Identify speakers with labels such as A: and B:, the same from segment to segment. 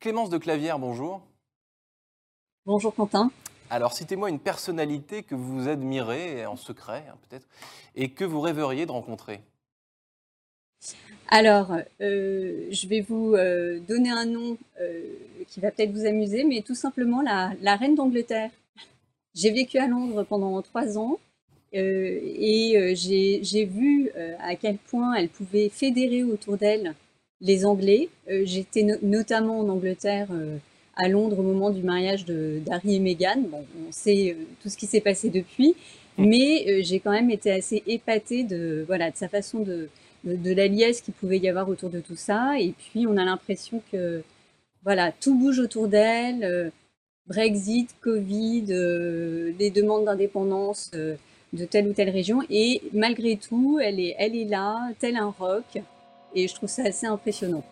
A: Clémence de Clavière, bonjour.
B: Bonjour Quentin.
A: Alors, citez-moi une personnalité que vous admirez, en secret hein, peut-être, et que vous rêveriez de rencontrer.
B: Alors, euh, je vais vous euh, donner un nom euh, qui va peut-être vous amuser, mais tout simplement la, la reine d'Angleterre. J'ai vécu à Londres pendant trois ans et j'ai vu à quel point elle pouvait fédérer autour d'elle les Anglais. Euh, j'étais notamment en Angleterre, euh, à Londres, au moment du mariage d'Harry et Meghan. Bon, on sait euh, tout ce qui s'est passé depuis, mais j'ai quand même été assez épatée de, voilà, de sa façon de, de, la liesse qu'il pouvait y avoir autour de tout ça. Et puis, on a l'impression que voilà, tout bouge autour d'elle. Brexit, Covid, les demandes d'indépendance de telle ou telle région. Et malgré tout, elle est, elle est là, tel un roc. Et je trouve ça assez impressionnant.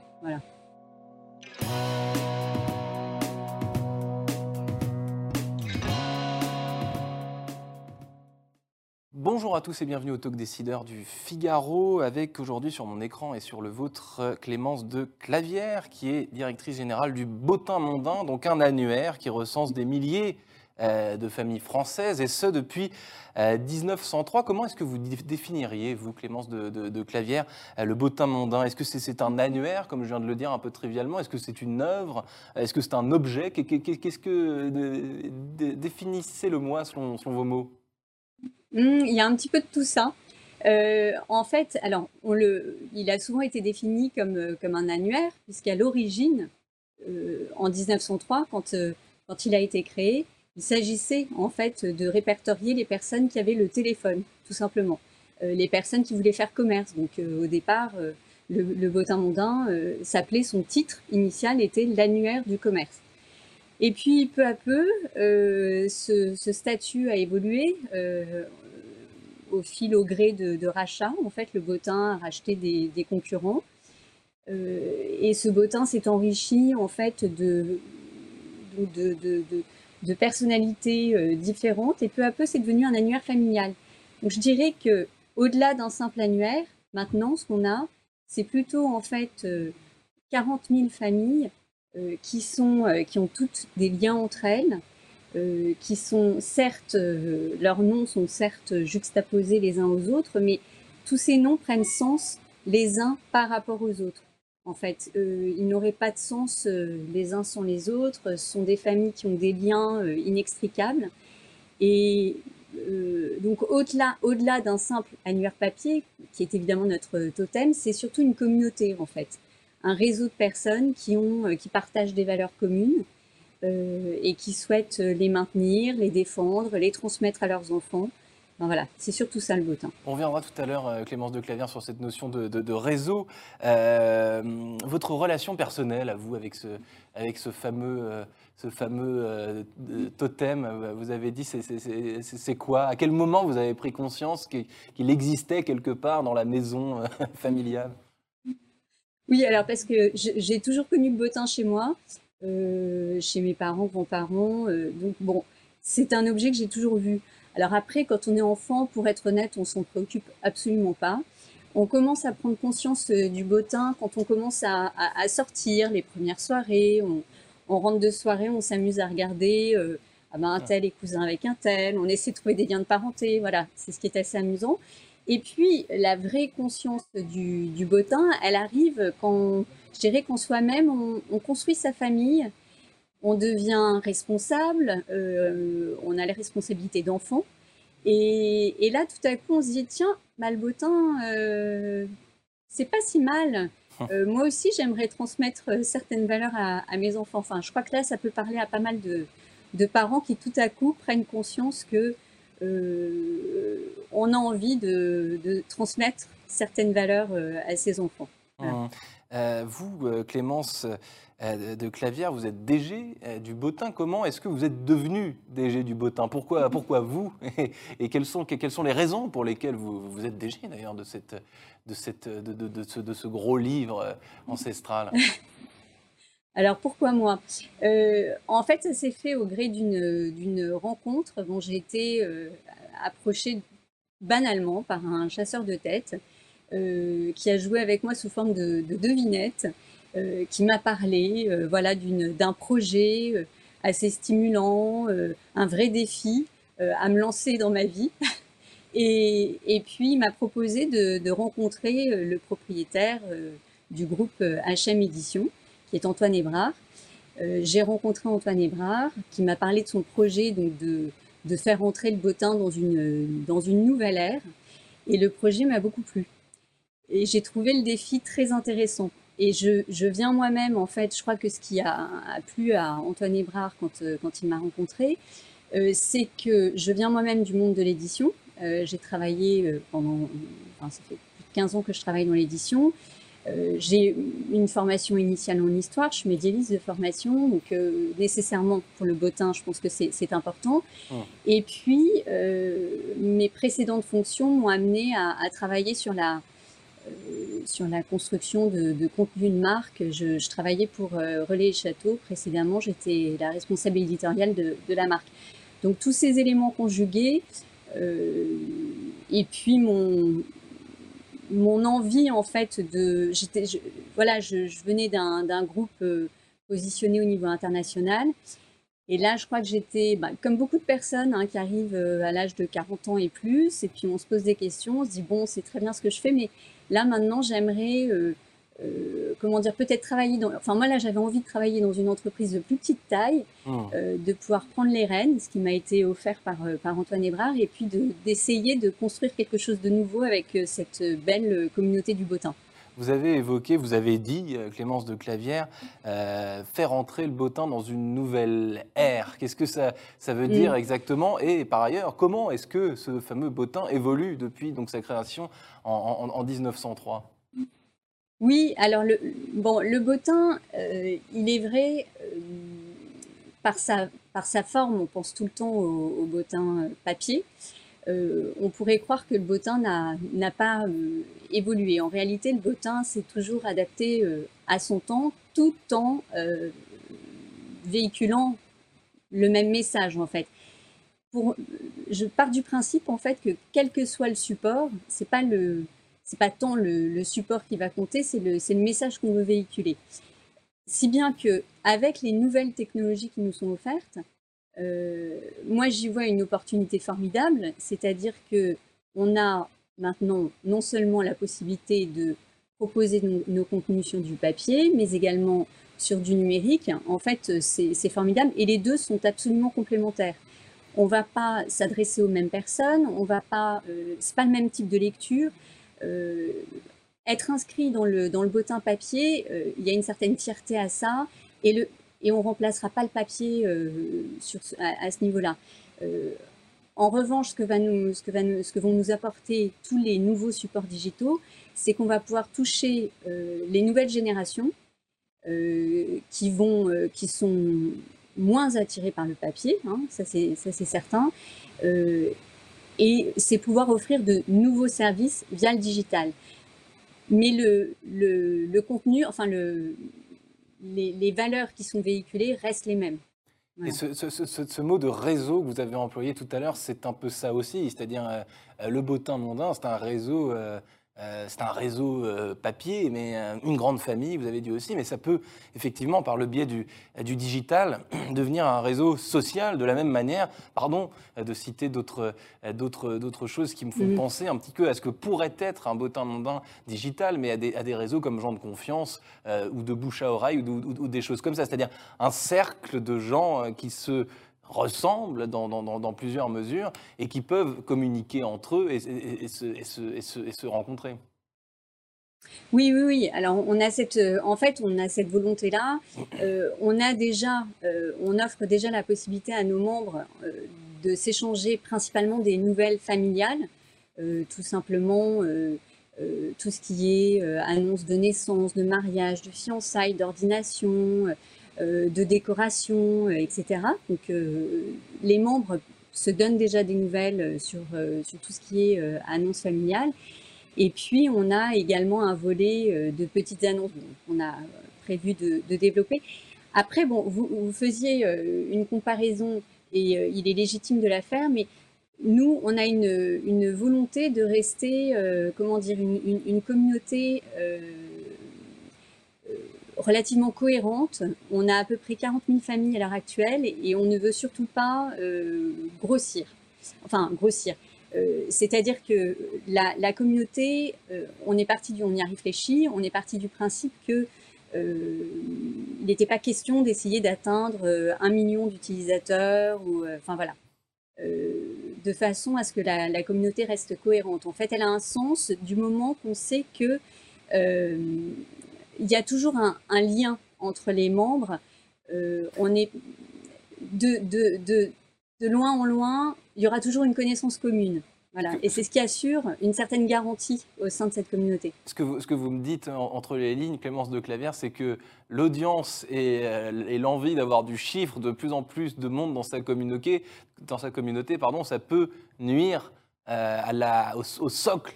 A: Bonjour à tous et bienvenue au Talk Décideur du Figaro avec aujourd'hui sur mon écran et sur le vôtre Clémence de Clavière qui est directrice générale du Bottin Mondain, donc un annuaire qui recense des milliers de familles françaises, et ce depuis 1903. Euh, Comment est-ce que vous définiriez, vous, Clémence de, Clavière, euh, le bottin mondain? Est-ce que c'est un annuaire, comme je viens de le dire un peu trivialement? Est-ce que c'est une œuvre? Est-ce que c'est un objet? Qu'est-ce que définissez-le moi selon, vos mots?
B: Mmh, Il y a un petit peu de tout ça. en fait, alors, le, il a souvent été défini comme, un annuaire, puisqu'à l'origine, en 1903, quand, quand il a été créé, il s'agissait en fait de répertorier les personnes qui avaient le téléphone, tout simplement. Euh, les personnes qui voulaient faire commerce. Donc euh, au départ, euh, le, le, bottin s'appelait, son titre initial était l'annuaire du commerce. Et puis peu à peu, ce, statut a évolué au fil au gré de, de rachats. En fait, le bottin a racheté des, concurrents. et ce bottin s'est enrichi en fait de de personnalités euh, différentes et peu à peu c'est devenu un annuaire familial. Donc je dirais que au-delà d'un simple annuaire, maintenant ce qu'on a, c'est plutôt en fait 40 euh, 000 familles euh, qui sont qui ont toutes des liens entre elles, qui sont certes leurs noms sont certes juxtaposés les uns aux autres, mais tous ces noms prennent sens les uns par rapport aux autres en fait. Euh, ils n'auraient pas de sens euh, les uns sans les autres. Ce sont des familles qui ont des liens euh, inextricables. Et donc au-delà, d'un simple annuaire papier, qui est évidemment notre totem, c'est surtout une communauté en fait, un réseau de personnes qui ont, qui partagent des valeurs communes et qui souhaitent les maintenir, les défendre, les transmettre à leurs enfants voilà, c'est surtout ça le bottin.
A: On reviendra tout à l'heure, euh, Clémence de Clavière, sur cette notion de, réseau. Euh, votre relation personnelle à vous avec ce, avec ce fameux, euh, ce fameux totem, vous avez dit, c'est quoi? À quel moment vous avez pris conscience qu'il existait quelque part dans la maison familiale?
B: Oui, alors parce que j'ai toujours connu le bottin chez moi, chez mes parents, grands-parents. donc bon, c'est un objet que j'ai toujours vu. Alors après, quand on est enfant, pour être honnête, on s'en préoccupe absolument pas. On commence à prendre conscience euh, du bottin quand on commence à, sortir les premières soirées. On, rentre de soirée, on s'amuse à regarder euh, ah ben, un tel est cousin avec un tel. On essaie de trouver des liens de parenté. Voilà, c'est ce qui est assez amusant. Et puis, la vraie conscience du, du bottin, elle arrive quand, je dirais, qu'en soi-même, on, construit sa famille on devient responsable, euh, on a les responsabilités d'enfant. Et, là, tout à coup, on se dit, tiens, Malbotin, euh, c'est pas si mal. Hum. Euh, moi aussi, j'aimerais transmettre certaines valeurs à, mes enfants. Enfin, je crois que là, ça peut parler à pas mal de, parents qui, tout à coup, prennent conscience que on a envie de, transmettre certaines valeurs à ses enfants.
A: Hum. Vous, Clémence de Clavière, vous êtes DG du Botin. Comment est-ce que vous êtes devenu DG du Botin pourquoi, pourquoi vous? Et, quelles, sont, les raisons pour lesquelles vous, vous êtes DG d'ailleurs de, ce, gros livre ancestral?
B: Alors pourquoi moi? Euh, En fait, ça s'est fait au gré d'une rencontre dont j'ai été euh, approchée banalement par un chasseur de tête. euh, qui a joué avec moi sous forme de, de devinette, qui m'a parlé voilà, d'un projet assez stimulant, un vrai défi à me lancer dans ma vie. Et, puis, il m'a proposé de, rencontrer le propriétaire du groupe HM Édition qui est Antoine Hébrard. Euh, j'ai rencontré Antoine Hébrard, qui m'a parlé de son projet donc de, faire entrer le bottin dans une nouvelle ère. Et le projet m'a beaucoup plu. Et j'ai trouvé le défi très intéressant. Et je, je viens moi-même, en fait, je crois que ce qui a, a plu à Antoine Hébrard quand, euh, quand il m'a rencontré, euh, c'est que je viens moi-même du monde de l'édition. Euh, j'ai travaillé pendant, enfin, ça fait plus de 15 ans que je travaille dans l'édition. Euh, j'ai une formation initiale en histoire, je suis médiéviste de formation, donc nécessairement pour le bottin, je pense que c'est important. Mmh. Et puis, mes précédentes fonctions m'ont amené à, à, travailler sur la, sur la construction de, contenu de marque. Je, travaillais pour Relais et Château. Précédemment, j'étais la responsable éditoriale de, la marque. Donc, tous ces éléments conjugués, et puis mon, mon envie en fait de, voilà, je, je venais d'un groupe euh, positionné au niveau international. Et là, je crois que j'étais, bah, comme beaucoup de personnes hein, qui arrivent euh, à l'âge de 40 ans et plus, et puis on se pose des questions, on se dit, bon, c'est très bien ce que je fais, mais là, maintenant, j'aimerais euh, euh, comment dire, peut-être travailler dans. Enfin, moi là, j'avais envie de travailler dans une entreprise de plus petite taille, mmh. euh, de pouvoir prendre les rênes, ce qui m'a été offert par, euh, par Antoine Hébrard, et puis d'essayer de, construire quelque chose de nouveau avec euh, cette belle communauté du Bottin.
A: Vous avez évoqué, vous avez dit, Clémence de Clavière, euh, faire entrer le Bottin dans une nouvelle ère. Qu'est-ce que ça, ça veut dire mmh. exactement? Et par ailleurs, comment est-ce que ce fameux Bottin évolue depuis donc, sa création en, en, en 1903
B: oui, alors le, bon, le bottin, euh, il est vrai, euh, par, sa, par sa forme, on pense tout le temps au, au bottin euh, papier. Euh, on pourrait croire que le bottin n'a pas euh, évolué. En réalité, le bottin s'est toujours adapté euh, à son temps, tout en véhiculant le même message, en fait. Je pars du principe, en fait, que quel que soit le support, c'est pas le c'est pas tant le, le, support qui va compter, c'est le, le, message qu'on veut véhiculer. Si bien que avec les nouvelles technologies qui nous sont offertes, euh, moi j'y vois une opportunité formidable, c'est-à-dire que on a maintenant non seulement la possibilité de proposer nos, contenus sur du papier, mais également sur du numérique. En fait, c'est formidable et les deux sont absolument complémentaires. On va pas s'adresser aux mêmes personnes, on va pas, euh, c'est pas le même type de lecture. Euh, être inscrit dans le, dans le bottin papier, il y a une certaine fierté à ça, et, le, et on remplacera pas le papier euh, à, ce niveau-là. en revanche, ce que, vont nous apporter tous les nouveaux supports digitaux, c'est qu'on va pouvoir toucher les nouvelles générations qui, sont moins attirées par le papier, hein, ça c'est certain, et c'est pouvoir offrir de nouveaux services via le digital. Mais le contenu, enfin le, les, valeurs qui sont véhiculées restent les mêmes.
A: Et ce, mot de réseau que vous avez employé tout à l'heure, c'est un peu ça aussi, c'est-à-dire euh, le bottin mondain, c'est un réseau euh, c'est un réseau euh, papier, mais euh, une grande famille, vous avez dit aussi, mais ça peut effectivement, par le biais du, du digital, devenir un réseau social de la même manière. Pardon de citer d'autres, d'autres, d'autres choses qui me font penser un petit peu à ce que pourrait être un bottin mondain digital, mais à des, à des réseaux comme gens de confiance ou de bouche à oreille ou, ou, ou, des choses comme ça. C'est-à-dire un cercle de gens qui se ressemblent dans, plusieurs mesures et qui peuvent communiquer entre eux et, se, rencontrer.
B: Oui, oui, oui. Alors, on a cette, euh, en fait, on a cette volonté-là. Euh, on a déjà, euh, on offre déjà la possibilité à nos membres de s'échanger principalement des nouvelles familiales, tout simplement tout ce qui est annonce de naissance, de mariage, de fiançailles, d'ordination, de décoration, etc. Donc les membres se donnent déjà des nouvelles sur, tout ce qui est annonce familiale. Et puis, on a également un volet de petites annonces qu'on a prévu de, développer. Après, bon, vous, faisiez une comparaison et euh, il est légitime de la faire, mais nous, on a une, volonté de rester, euh, comment dire, une, communauté euh, relativement cohérente. On a à peu près 40 000 familles à l'heure actuelle et on ne veut surtout pas grossir. Enfin, grossir. C'est-à-dire que la, communauté, on est parti du, on y a réfléchi, on est parti du principe que il n'était pas question d'essayer d'atteindre euh, un million d'utilisateurs ou euh, enfin voilà euh, de façon à ce que la, communauté reste cohérente. En fait, elle a un sens du moment qu'on sait que il y a toujours un, lien entre les membres. on est de, loin en loin, il y aura toujours une connaissance commune. Voilà. Et c'est ce qui assure une certaine garantie au sein de cette communauté.
A: Ce que vous, me dites entre les lignes, Clémence de Clavière, c'est que l'audience et, euh, l'envie d'avoir du chiffre, de plus en plus de monde dans sa communauté, pardon, ça peut nuire euh, au, socle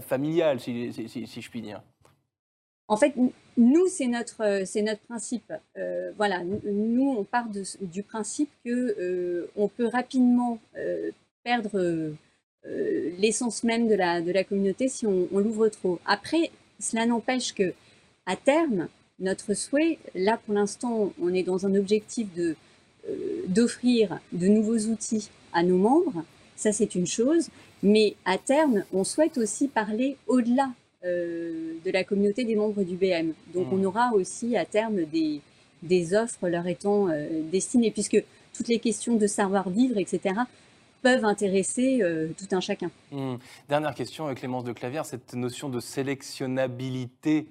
A: familial, si, je puis dire.
B: En fait, nous, c'est notre, c'est notre principe. Euh, voilà, nous, on part du principe que on peut rapidement perdre euh, l'essence même de la, de la communauté si on, l'ouvre trop. Après, cela n'empêche que à terme, notre souhait, là pour l'instant, on est dans un objectif de euh, d'offrir de nouveaux outils à nos membres. Ça, c'est une chose. Mais à terme, on souhaite aussi parler au-delà euh, de la communauté des membres du BM. Donc, on mmh. aura aussi à terme des, des offres leur étant destinées, puisque toutes les questions de savoir-vivre, etc., peuvent intéresser euh, tout un chacun.
A: Hmm. Dernière question, euh, Clémence de Clavière, cette notion de sélectionnabilité.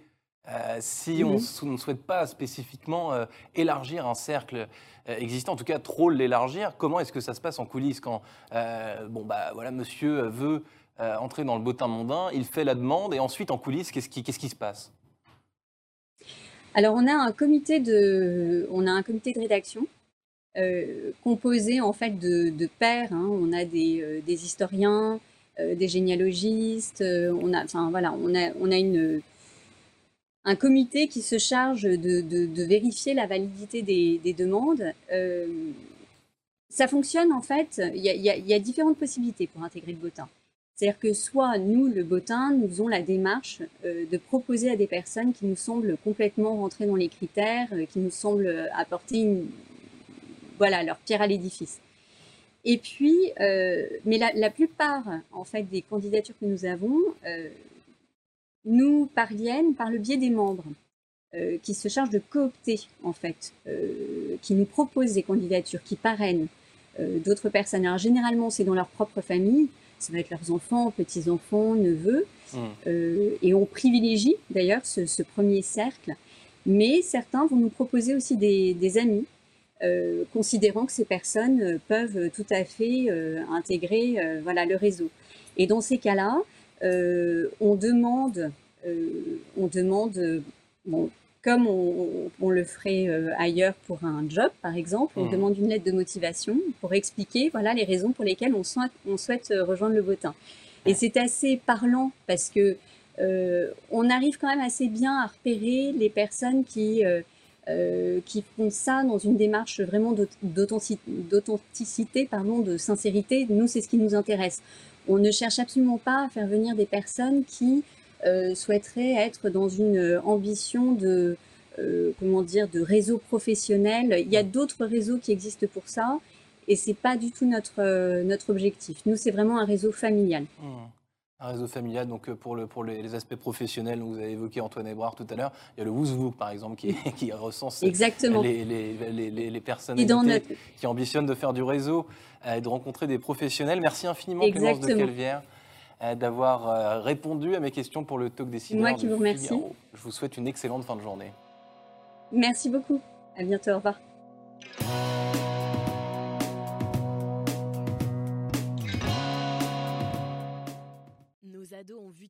A: Euh, si on mhm. ne souhaite pas spécifiquement élargir un cercle existant, en tout cas trop l'élargir, comment est-ce que ça se passe en coulisses quand bon bah voilà monsieur veut entrer dans le bottin mondain, il fait la demande et ensuite en coulisses qu'est-ce qui, se passe?
B: Alors on a un comité de on a un comité de rédaction euh, composé en fait de, pairs. Hein. On a des, euh, historiens, euh, des généalogistes. on a, enfin voilà, on a, on a une un comité qui se charge de, vérifier la validité des, des demandes. ça fonctionne en fait. Il y, y, a, différentes possibilités pour intégrer le botin. C'est-à-dire que soit nous, le botin, nous faisons la démarche de proposer à des personnes qui nous semblent complètement rentrer dans les critères, qui nous semblent apporter une, voilà, leur pierre à l'édifice. Et puis, euh, mais la, plupart en fait des candidatures que nous avons euh, nous parviennent par le biais des membres euh, qui se chargent de coopter en fait, qui nous proposent des candidatures, qui parrainent d'autres personnes. Alors généralement, c'est dans leur propre famille, ça va être leurs enfants, petits-enfants, neveux, mmh. et on privilégie d'ailleurs ce, premier cercle. Mais certains vont nous proposer aussi des amis euh, considérant que ces personnes euh, peuvent tout à fait euh, intégrer voilà, le réseau. Et dans ces cas-là, on demande, on demande bon, comme on, le ferait ailleurs pour un job, par exemple, on mmh. demande une lettre de motivation pour expliquer voilà, les raisons pour lesquelles on souhaite, on souhaite rejoindre le botin. Et c'est assez parlant parce que on arrive quand même assez bien à repérer les personnes qui euh, qui font ça dans une démarche vraiment d'authenticité, pardon, de sincérité. Nous, c'est ce qui nous intéresse. On ne cherche absolument pas à faire venir des personnes qui euh, souhaiteraient être dans une ambition de, euh, comment dire, de réseau professionnel. Il y a d'autres réseaux qui existent pour ça, et c'est pas du tout notre notre objectif. Nous, c'est vraiment un réseau familial. Mmh.
A: Un réseau familial, donc euh, pour, le, pour les, aspects professionnels, vous avez évoqué Antoine Ebrard tout à l'heure, il y a le Wouzvou par exemple qui, qui recense
B: Exactement.
A: Les, les, les, personnes qui ambitionnent de faire du réseau et de rencontrer des professionnels. Merci infiniment Clémence de Calvière euh, d'avoir euh, répondu à mes questions pour le talk des
B: Moi qui vous remercie.
A: Je vous souhaite une excellente fin de journée.
B: Merci beaucoup. À bientôt. Au revoir.
C: ados ont vu